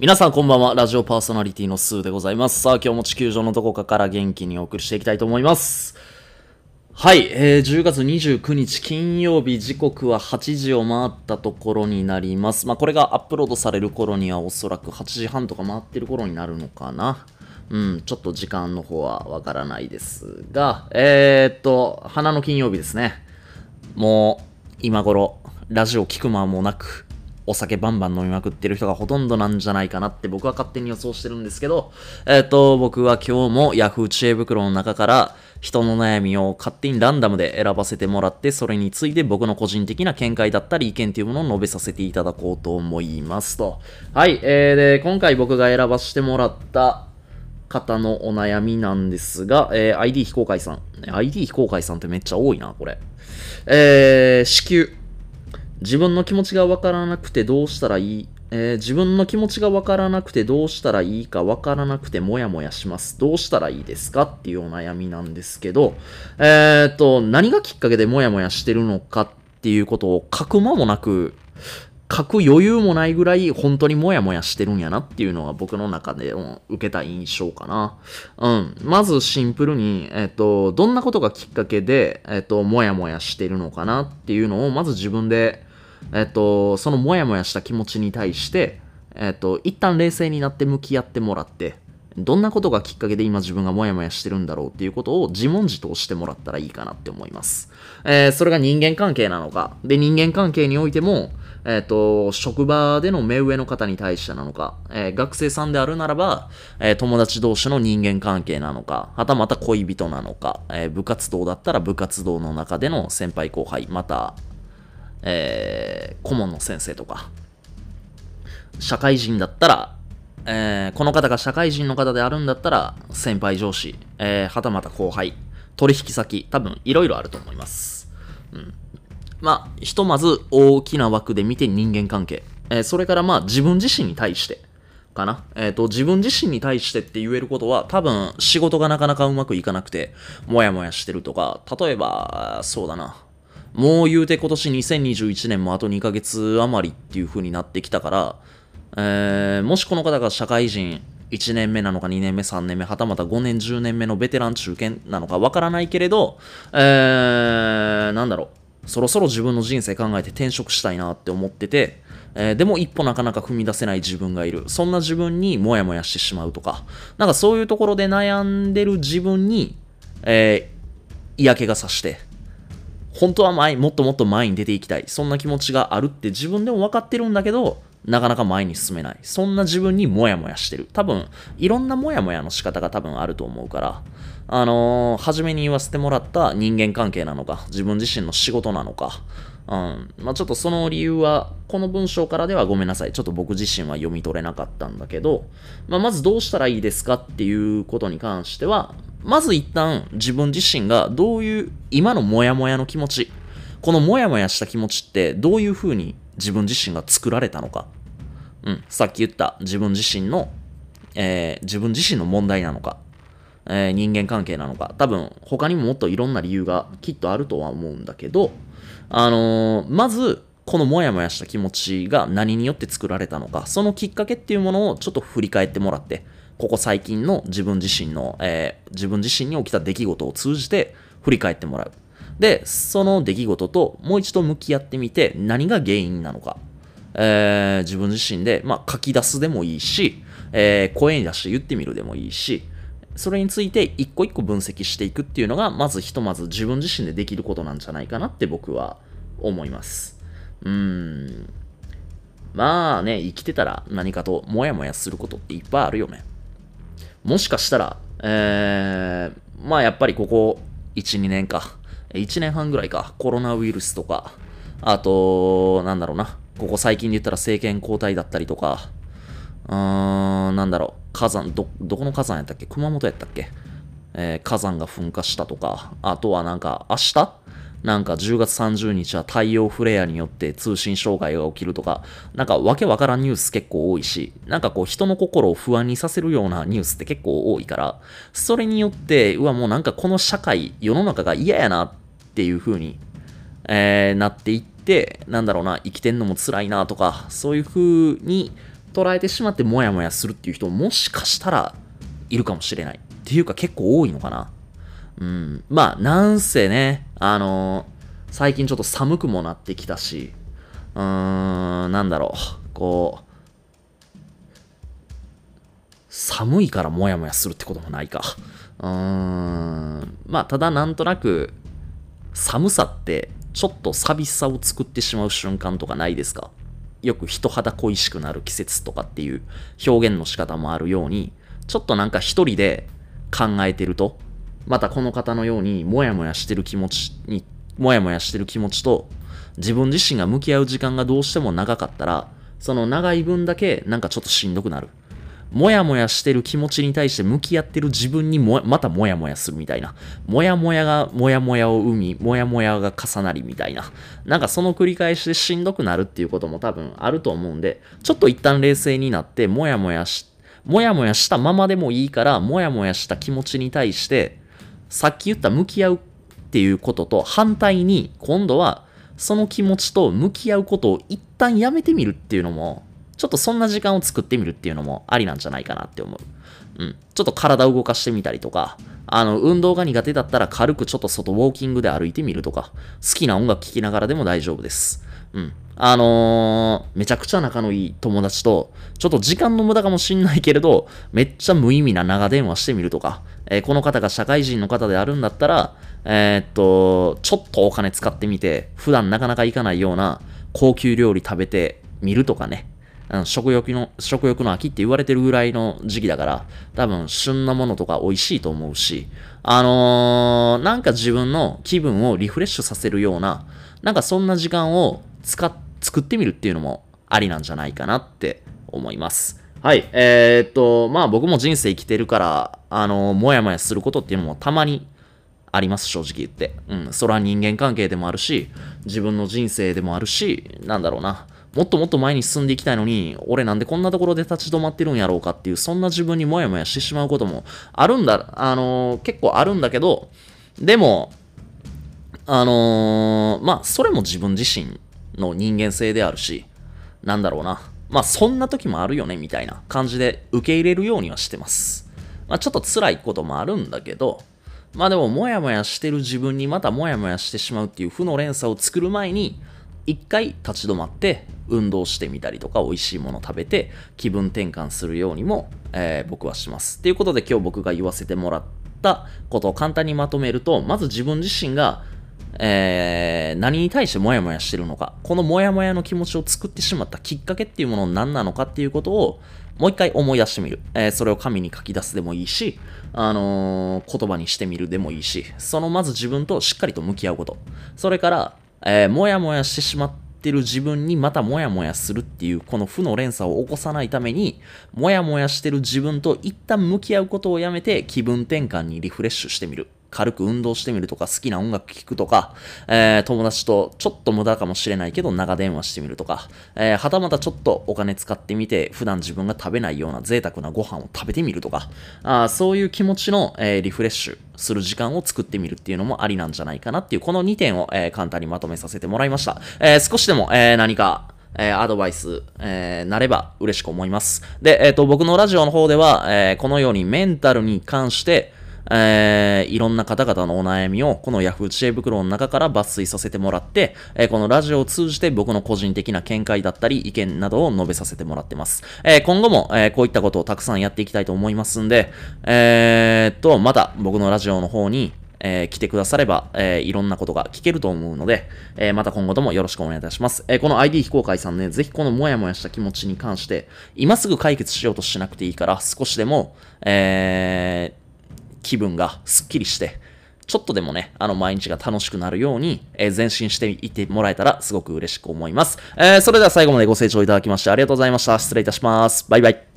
皆さんこんばんは。ラジオパーソナリティのスーでございます。さあ、今日も地球上のどこかから元気にお送りしていきたいと思います。はい、えー、10月29日金曜日、時刻は8時を回ったところになります。まあ、これがアップロードされる頃にはおそらく8時半とか回ってる頃になるのかな。うん、ちょっと時間の方はわからないですが、えー、っと、花の金曜日ですね。もう、今頃、ラジオ聞く間もなく、お酒バンバン飲みまくってる人がほとんどなんじゃないかなって僕は勝手に予想してるんですけど、えっ、と、僕は今日も Yahoo 知恵袋の中から人の悩みを勝手にランダムで選ばせてもらって、それについて僕の個人的な見解だったり意見というものを述べさせていただこうと思いますと。はい、えー、で、今回僕が選ばせてもらった方のお悩みなんですが、えー ID 非公開さん。ID 非公開さんってめっちゃ多いな、これ。えー、子宮。自分の気持ちがわからなくてどうしたらいい、えー自分の気持ちがわからなくてどうしたらいいかわからなくてもやもやします。どうしたらいいですかっていうお悩みなんですけど、えーっと、何がきっかけでもやもやしてるのかっていうことを書く間もなく、書く余裕もないぐらい本当にもやもやしてるんやなっていうのが僕の中で受けた印象かな。うん。まずシンプルに、えっ、と、どんなことがきっかけで、えっ、と、もやもやしてるのかなっていうのをまず自分で、えっ、と、そのもやもやした気持ちに対して、えっ、と、一旦冷静になって向き合ってもらって、どんなことがきっかけで今自分がモヤモヤしてるんだろうっていうことを自問自答してもらったらいいかなって思います。えーそれが人間関係なのか。で、人間関係においても、えっ、と、職場での目上の方に対してなのか、えー学生さんであるならば、えー友達同士の人間関係なのか、はたまた恋人なのか、えー部活動だったら部活動の中での先輩後輩、また、えー顧問の先生とか、社会人だったら、えーこの方が社会人の方であるんだったら、先輩上司、えーはたまた後輩、取引先、多分いろいろあると思います。うん。まあ、ひとまず大きな枠で見て人間関係。えーそれからまあ自分自身に対して。かな。えっ、と、自分自身に対してって言えることは、多分仕事がなかなかうまくいかなくて、もやもやしてるとか、例えば、そうだな。もう言うて今年2021年もあと2ヶ月余りっていう風になってきたから、えーもしこの方が社会人1年目なのか2年目3年目はたまた5年10年目のベテラン中堅なのかわからないけれど、えーなんだろう。そろそろ自分の人生考えて転職したいなって思ってて、えーでも一歩なかなか踏み出せない自分がいる。そんな自分にモヤモヤしてしまうとか。なんかそういうところで悩んでる自分に、えー嫌気がさして本当は前もっともっと前に出ていきたい。そんな気持ちがあるって自分でも分かってるんだけどなかなか前に進めない。そんな自分にモヤモヤしてる。多分いろんなモヤモヤの仕方が多分あると思うから。あのー初めに言わせてもらった人間関係なのか自分自身の仕事なのかうんまあ、ちょっとその理由は、この文章からではごめんなさい。ちょっと僕自身は読み取れなかったんだけど、まあ、まずどうしたらいいですかっていうことに関しては、まず一旦自分自身がどういう今のモヤモヤの気持ち、このモヤモヤした気持ちってどういうふうに自分自身が作られたのか。うん、さっき言った自分自身の、えー自分自身の問題なのか。えー人間関係なのか。多分他にももっといろんな理由がきっとあるとは思うんだけどあのーまずこのモヤモヤした気持ちが何によって作られたのか。そのきっかけっていうものをちょっと振り返ってもらってここ最近の自分自身の、えー自分自身に起きた出来事を通じて振り返ってもらう。でその出来事ともう一度向き合ってみて何が原因なのか。えー自分自身で、まあ、書き出すでもいいし、えー声に出して言ってみるでもいいし、それについて一個一個分析していくっていうのが、まずひとまず自分自身でできることなんじゃないかなって僕は思います。うーん。まあね、生きてたら何かとモヤモヤすることっていっぱいあるよね。もしかしたら、えー、まあやっぱりここ1、2年か、1年半ぐらいか、コロナウイルスとか、あと、なんだろうな、ここ最近で言ったら政権交代だったりとか、うーん、なんだろう、火山、ど、どこの火山やったっけ？熊本やったっけ？えー火山が噴火したとか、あとはなんか明日？なんか10月30日は太陽フレアによって通信障害が起きるとか、なんかわけわからんニュース結構多いし、なんかこう人の心を不安にさせるようなニュースって結構多いから、それによって、うわもうなんかこの社会、世の中が嫌やなっていう風に、えーなっていって、なんだろうな、生きてんのも辛いなとか、そういう風に捉えてしまってモヤモヤするっていう人もしかしたらいるかもしれない。っていうか結構多いのかな。うん。まあ、なんせね、あのー、最近ちょっと寒くもなってきたし、うーん、なんだろう、こう、寒いからモヤモヤするってこともないか。うーん、まあ、ただなんとなく、寒さってちょっと寂しさを作ってしまう瞬間とかないですか？よく人肌恋しくなる季節とかっていう表現の仕方もあるように、ちょっとなんか一人で考えてると、またこの方のようにモヤモヤしてる気持ちに、モヤモヤしてる気持ちと自分自身が向き合う時間がどうしても長かったら、その長い分だけなんかちょっとしんどくなる。もやもやしてる気持ちに対して向き合ってる自分にもまたもやもやするみたいな。もやもやがもやもやを生み、もやもやが重なりみたいな。なんかその繰り返しでしんどくなるっていうことも多分あると思うんで、ちょっと一旦冷静になって、もやもやし、もやもやしたままでもいいから、もやもやした気持ちに対して、さっき言った向き合うっていうことと反対に、今度はその気持ちと向き合うことを一旦やめてみるっていうのもちょっとそんな時間を作ってみるっていうのもありなんじゃないかなって思う。うん。ちょっと体を動かしてみたりとか、あの、運動が苦手だったら軽くちょっと外ウォーキングで歩いてみるとか、好きな音楽聴きながらでも大丈夫です。うん。あのー、めちゃくちゃ仲のいい友達と、ちょっと時間の無駄かもしんないけれど、めっちゃ無意味な長電話してみるとか、えー、この方が社会人の方であるんだったら、えー、っと、ちょっとお金使ってみて、普段なかなか行かないような高級料理食べてみるとかね。あの食欲の、食欲の秋って言われてるぐらいの時期だから、多分旬なものとか美味しいと思うし、あのー、なんか自分の気分をリフレッシュさせるような、なんかそんな時間を使っ、作ってみるっていうのもありなんじゃないかなって思います。はい。えー、っと、まあ僕も人生生きてるから、あのー、もやもやすることっていうのもたまにあります、正直言って。うん。それは人間関係でもあるし、自分の人生でもあるし、なんだろうな。もっともっと前に進んでいきたいのに、俺なんでこんなところで立ち止まってるんやろうかっていう、そんな自分にもやもやしてしまうこともあるんだ、あのー、結構あるんだけど、でも、あのー、まあ、それも自分自身の人間性であるし、なんだろうな。まあ、そんな時もあるよね、みたいな感じで受け入れるようにはしてます。まあ、ちょっと辛いこともあるんだけど、まあでも、もやもやしてる自分にまたもやもやしてしまうっていう負の連鎖を作る前に、一回立ち止まって運動してみたりとか美味しいもの食べて気分転換するようにも、えー、僕はします。ということで今日僕が言わせてもらったことを簡単にまとめると、まず自分自身がえー、何に対してモヤモヤしてるのか、このモヤモヤの気持ちを作ってしまったきっかけっていうもの何なのかっていうことをもう一回思い出してみる。えー、それを紙に書き出すでもいいし、あのー、言葉にしてみるでもいいし、そのまず自分としっかりと向き合うこと。それから、えー、もやもやしてしまってる自分にまたもやもやするっていうこの負の連鎖を起こさないために、もやもやしてる自分と一旦向き合うことをやめて気分転換にリフレッシュしてみる。軽く運動してみるとか、好きな音楽聴くとか、えー、友達とちょっと無駄かもしれないけど長電話してみるとか、えー、はたまたちょっとお金使ってみて、普段自分が食べないような贅沢なご飯を食べてみるとか、あそういう気持ちの、えー、リフレッシュする時間を作ってみるっていうのもありなんじゃないかなっていう、この2点を、え、簡単にまとめさせてもらいました。え、少しでも、え、何か、えー、アドバイス、えー、なれば嬉しく思います。で、えっ、ー、と、僕のラジオの方では、えー、このようにメンタルに関して、えー、いろんな方々のお悩みをこの Yahoo 知恵袋の中から抜粋させてもらって、えー、このラジオを通じて僕の個人的な見解だったり意見などを述べさせてもらってます。えー、今後も、えこういったことをたくさんやっていきたいと思いますんで、えー、と、また僕のラジオの方に、えー、来てくだされば、えー、いろんなことが聞けると思うので、えー、また今後ともよろしくお願いいたします。え、この ID 非公開さんね、ぜひこのモヤモヤした気持ちに関して、今すぐ解決しようとしなくていいから、少しでも、え、気分がスッキリして、ちょっとでもね、あの、毎日が楽しくなるように、えー、前進していってもらえたらすごく嬉しく思います。えー、それでは最後までご清聴いただきましてありがとうございました。失礼いたします。バイバイ。